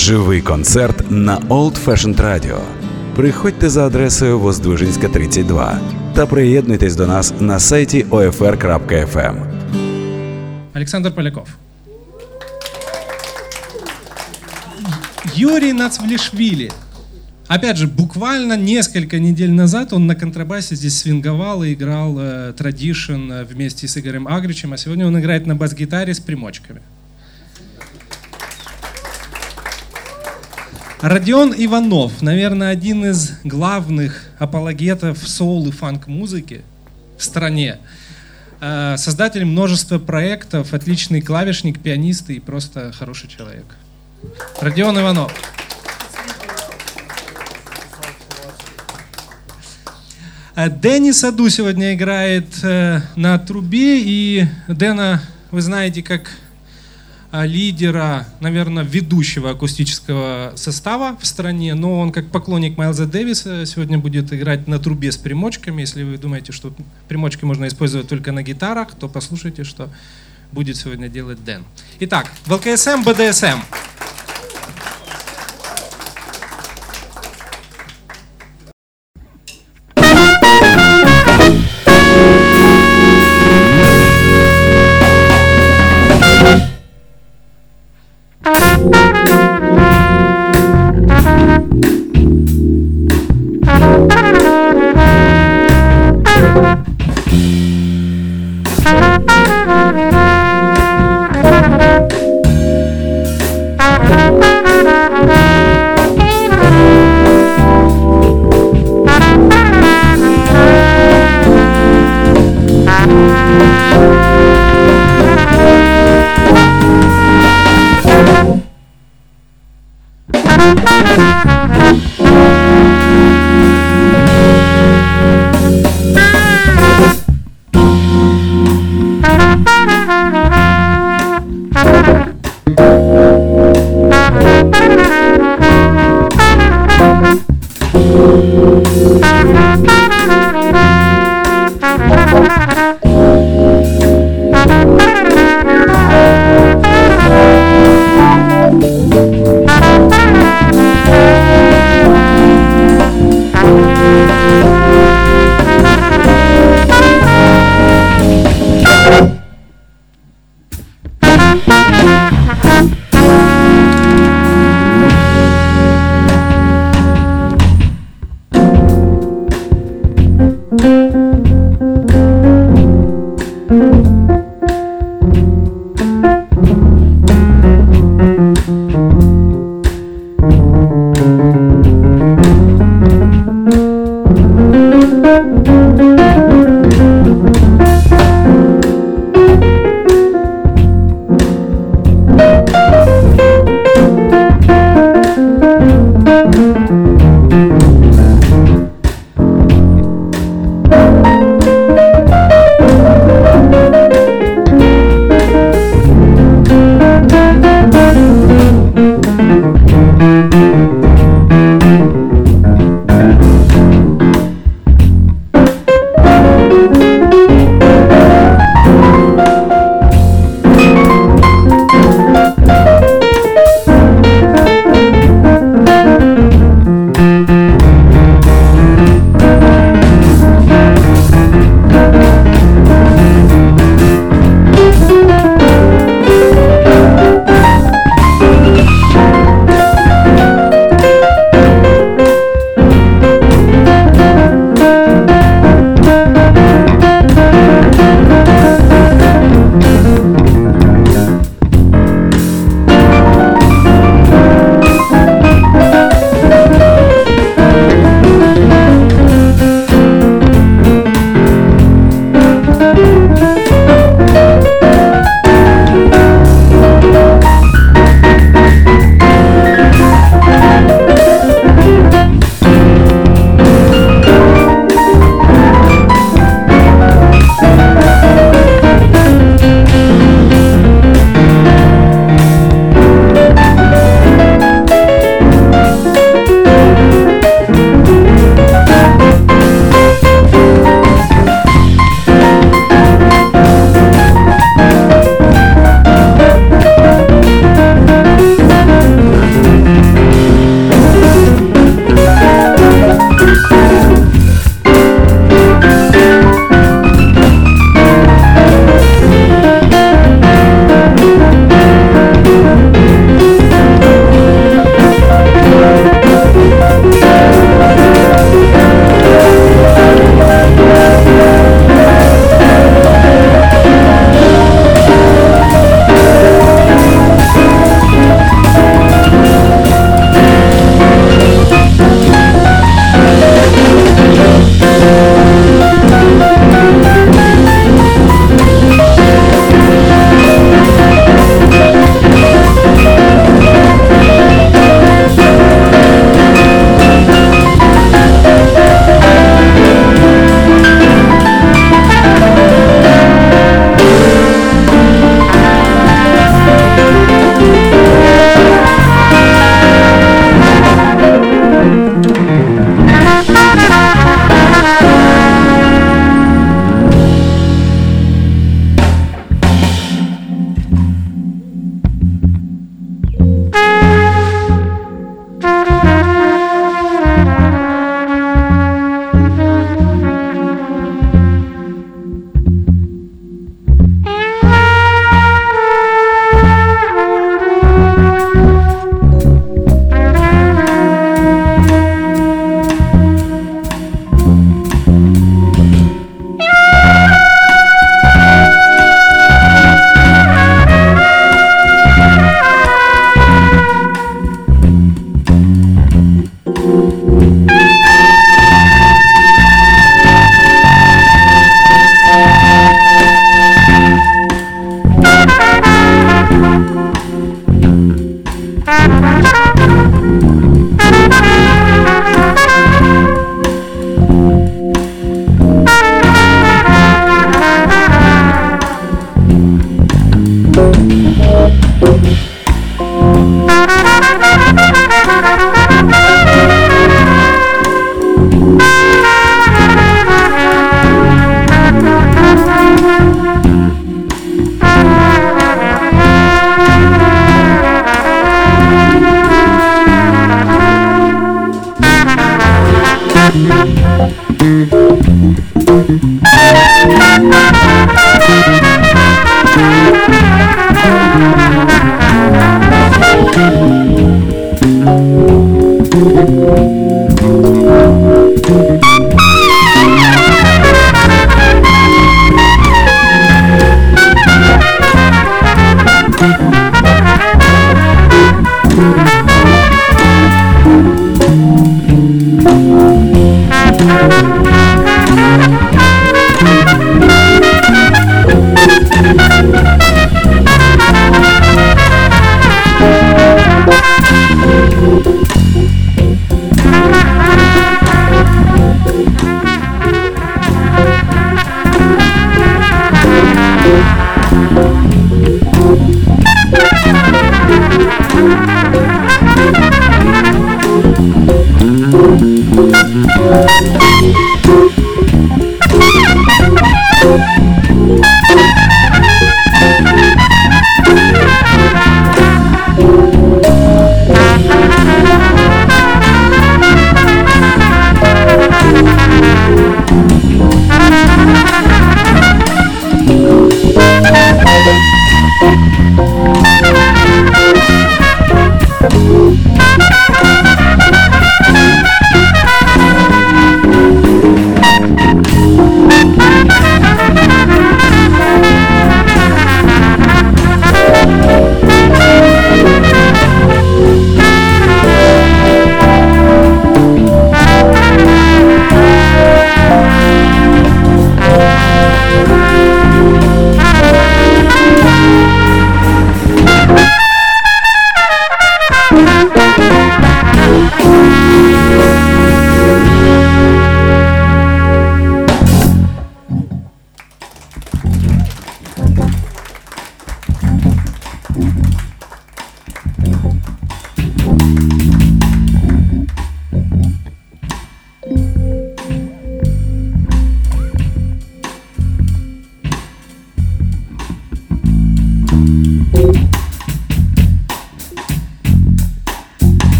Живий концерт на Old Fashioned Radio. Приходьте за адресою Воздвижинська, 32 та приєднуйтесь до нас на сайті OFR.FM. Александр Поляков. Юрий Нацвлишвили. Опять же, буквально несколько недель назад он на контрабасе здесь свинговал и играл э, Tradition э, вместе с Игорем Агричем, а сегодня он играет на бас-гитаре с примочками. Родион Иванов, наверное, один из главных апологетов соул и фанк-музыки в стране. Э, создатель множества проектов, отличный клавишник, пианист и просто хороший человек. Родион Иванов. Э, Дэнни Саду сегодня играет э, на трубе, и Дэна вы знаете как лидера, наверное, ведущего акустического состава в стране, но он как поклонник Майлза Дэвиса сегодня будет играть на трубе с примочками. Если вы думаете, что примочки можно использовать только на гитарах, то послушайте, что будет сегодня делать Дэн. Итак, в ЛКСМ БДСМ.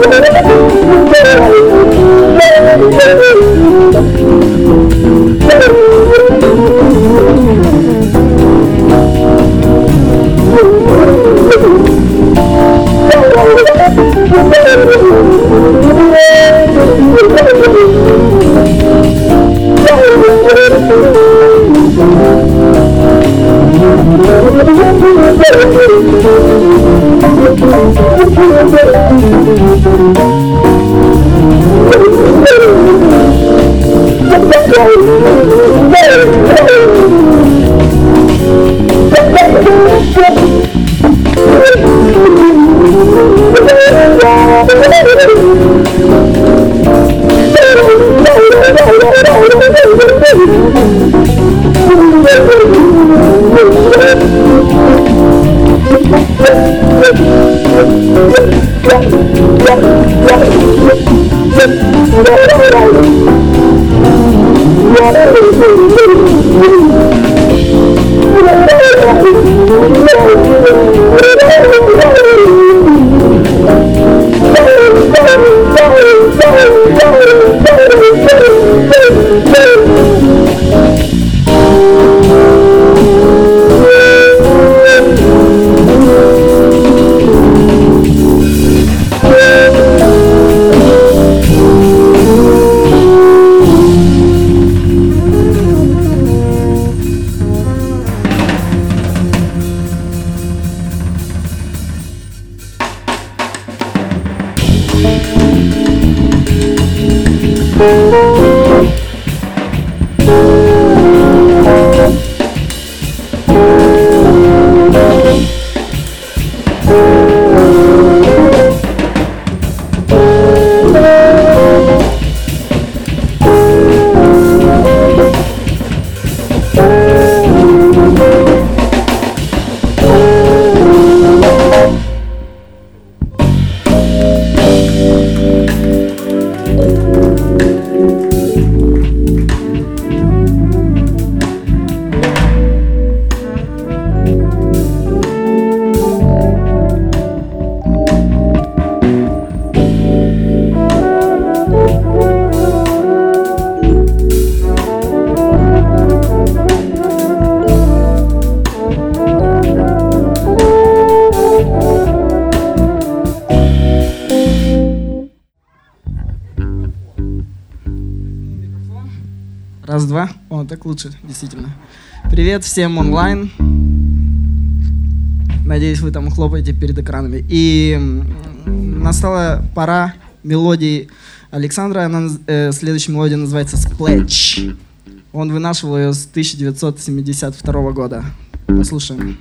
Oh, my God. Действительно. Привет всем онлайн. Надеюсь, вы там хлопаете перед экранами. И настала пора мелодии Александра. Она, э, следующая мелодия называется «Splash». Он вынашивал ее с 1972 года. Послушаем.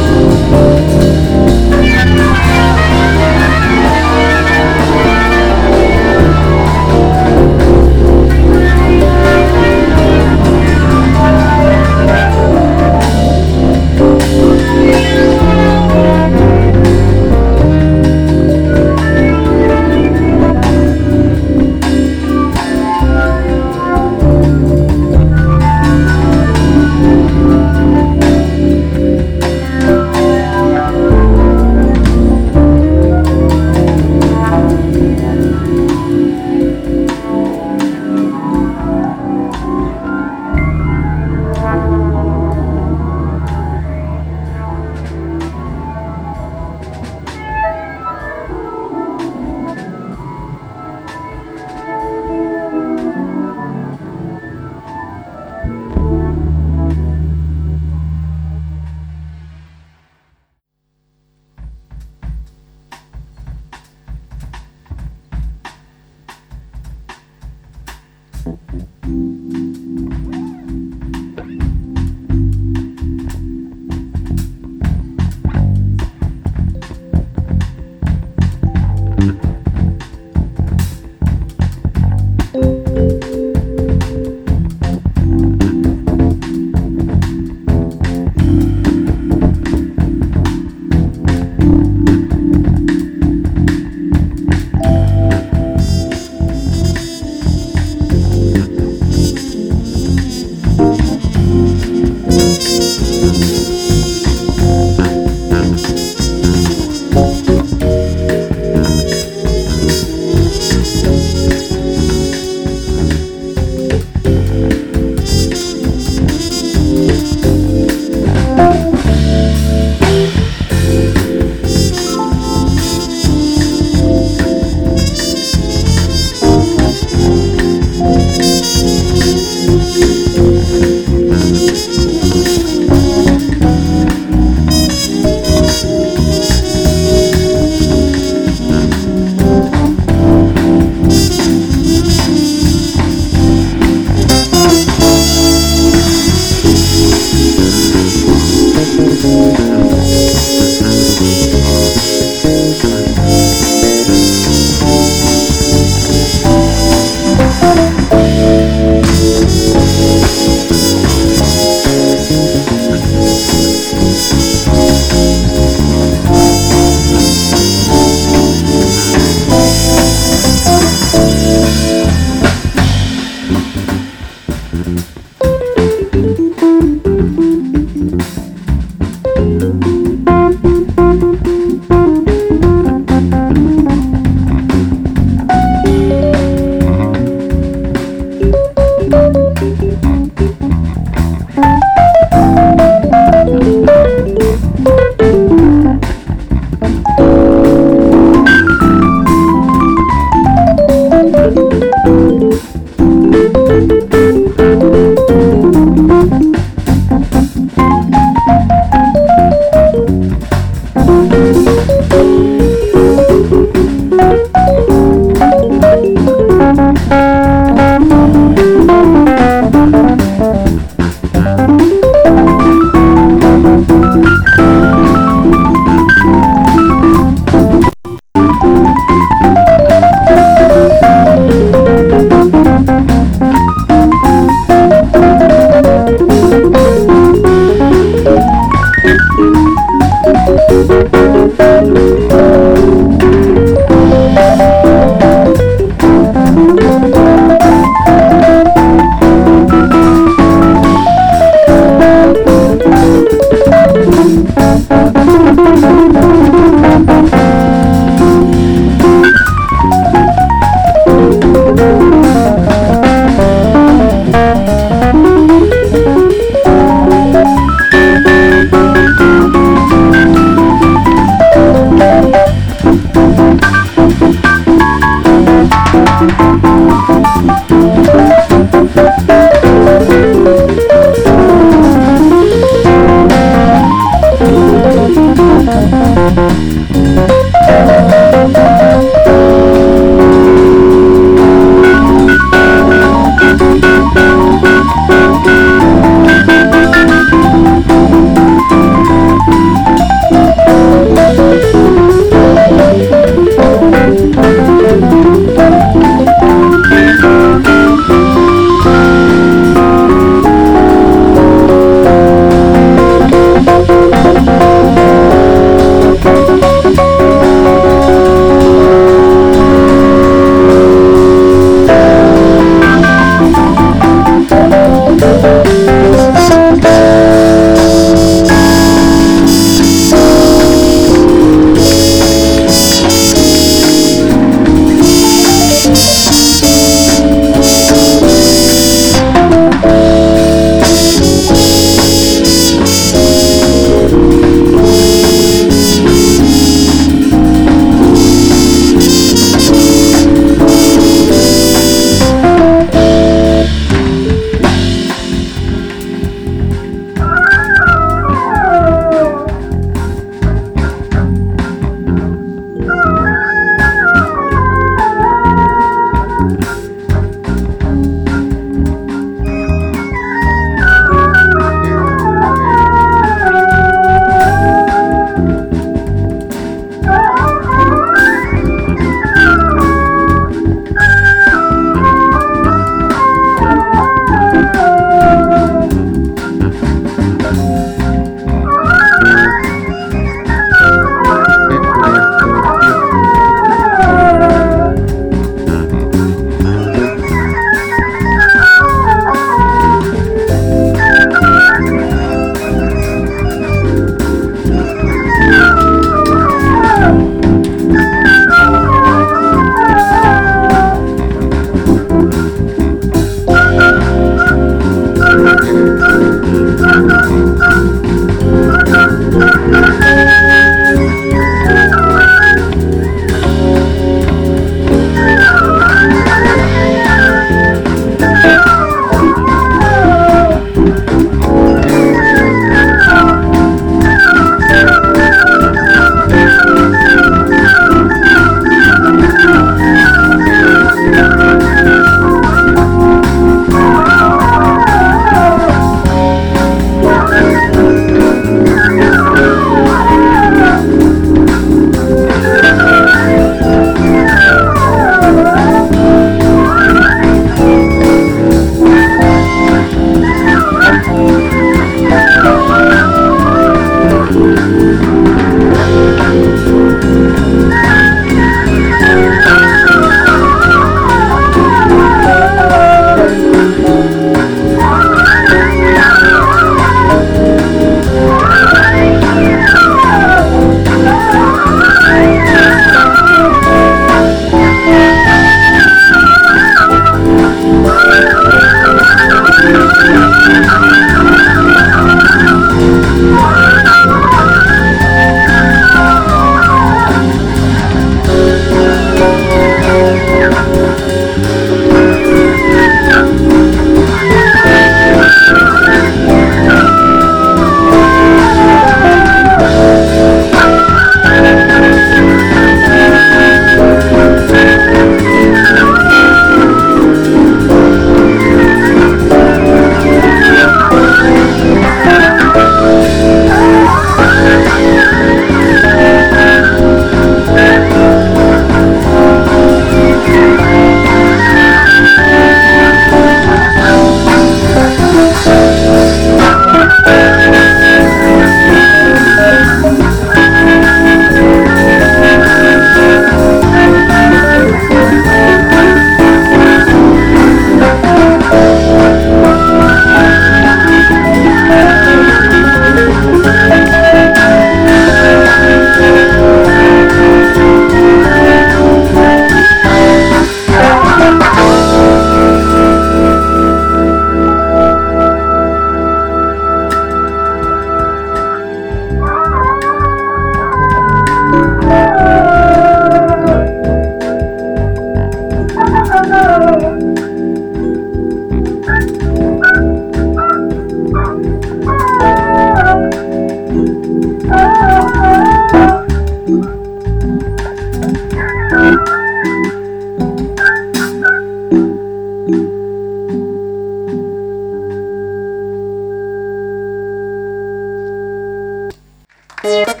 Thank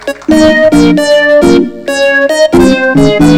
you.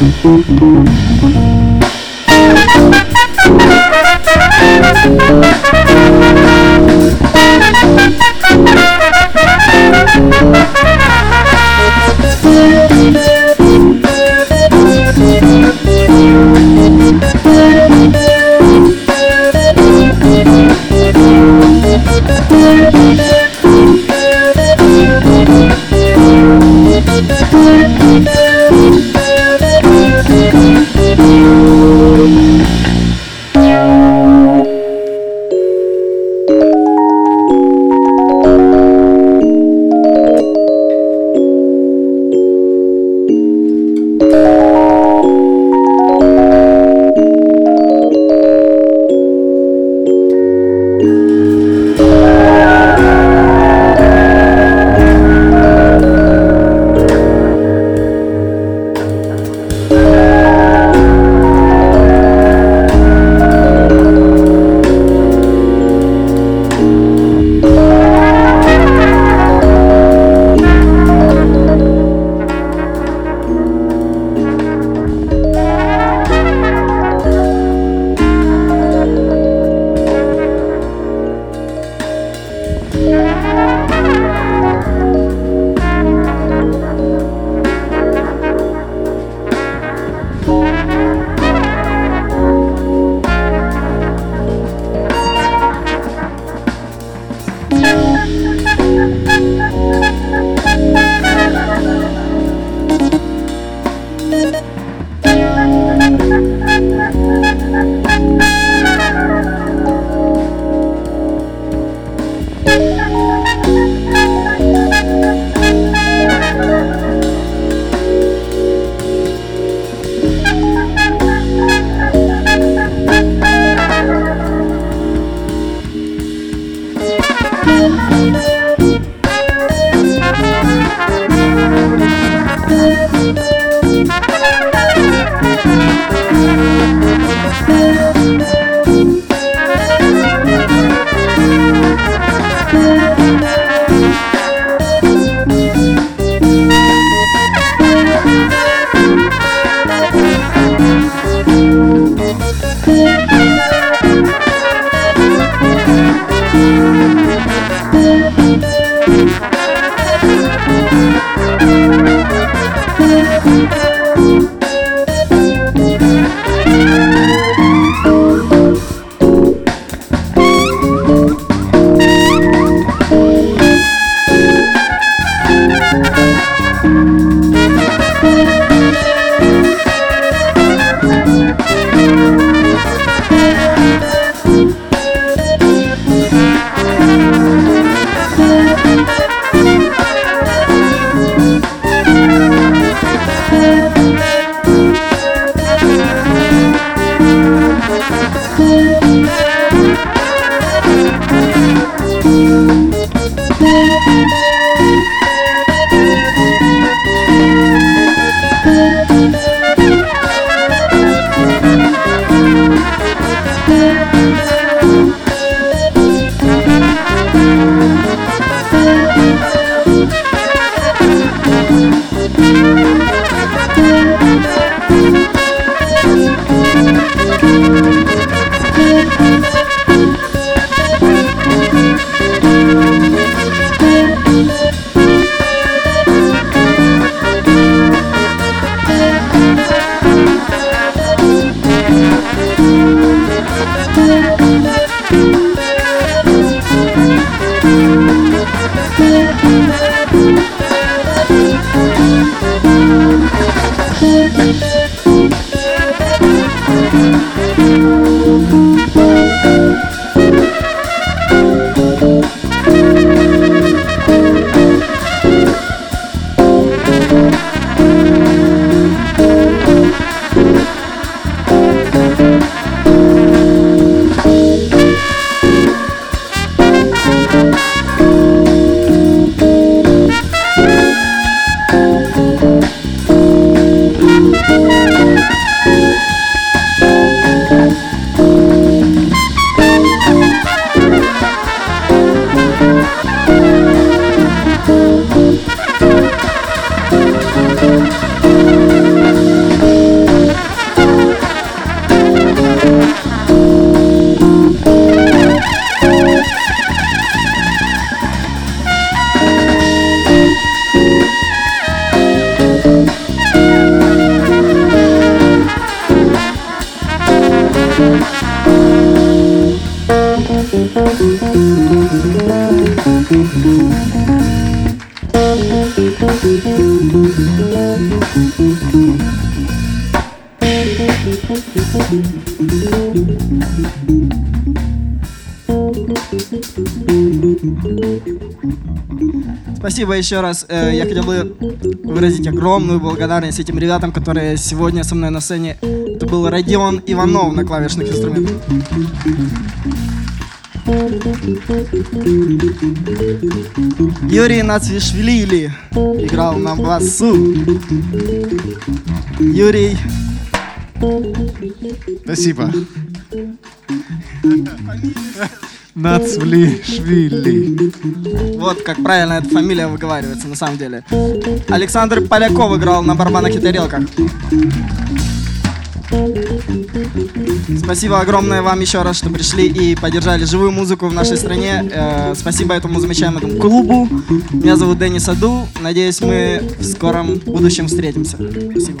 Mm-hmm. Спасибо еще раз. Э, Я хотел бы выразить огромную благодарность этим ребятам, которые сегодня со мной на сцене. Это был Родион Иванов на клавишных инструментах. Юрий Нацвишвили играл на басу. Юрий Спасибо. Нацвлишвили. Вот как правильно эта фамилия выговаривается на самом деле. Александр Поляков играл на барабанах и тарелках. Спасибо огромное вам еще раз, что пришли и поддержали живую музыку в нашей стране. Э, спасибо этому замечательному клубу. Меня зовут Денис Аду. Надеюсь, мы в скором будущем встретимся. Спасибо.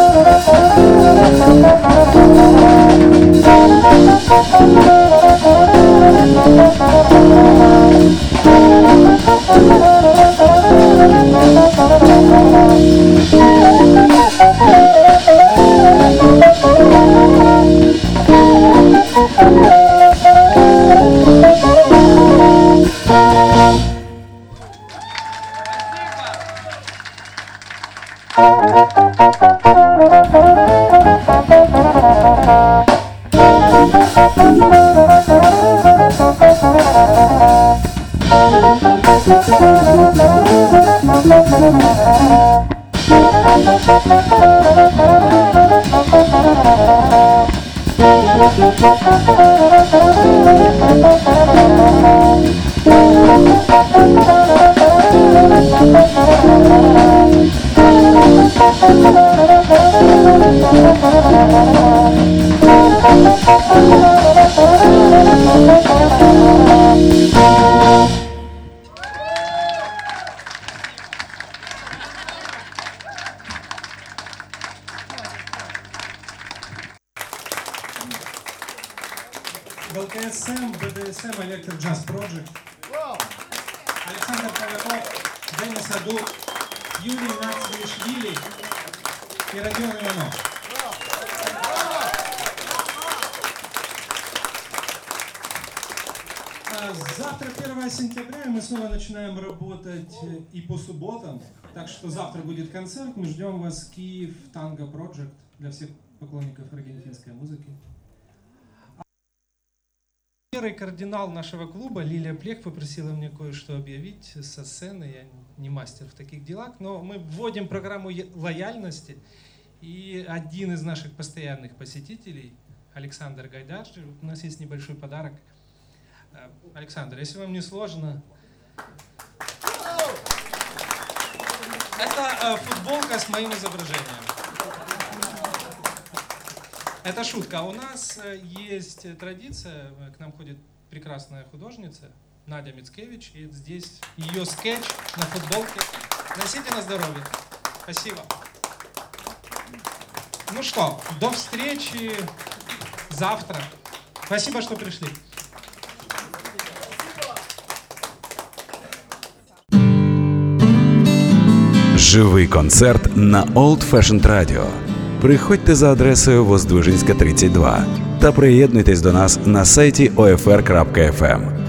для всех поклонников аргентинской музыки. Первый кардинал нашего клуба, Лилия Плех, попросила мне кое-что объявить со сцены. Я не мастер в таких делах, но мы вводим программу лояльности. И один из наших постоянных посетителей, Александр Гайдарджи, у нас есть небольшой подарок. Э, Александр, если вам не сложно... Это э, футболка с моим изображением. Это шутка. У нас э, есть э, традиция, э, к нам ходит прекрасная художница Надя Мицкевич, и здесь ее скетч на футболке. Носите на здоровье. Спасибо. Ну что, до встречи завтра. Спасибо, что пришли. Живий концерт на Old Fashioned Radio. Приходьте за адресою Воздвижинська 32 та приєднуйтесь до нас на сайті OFR.FM.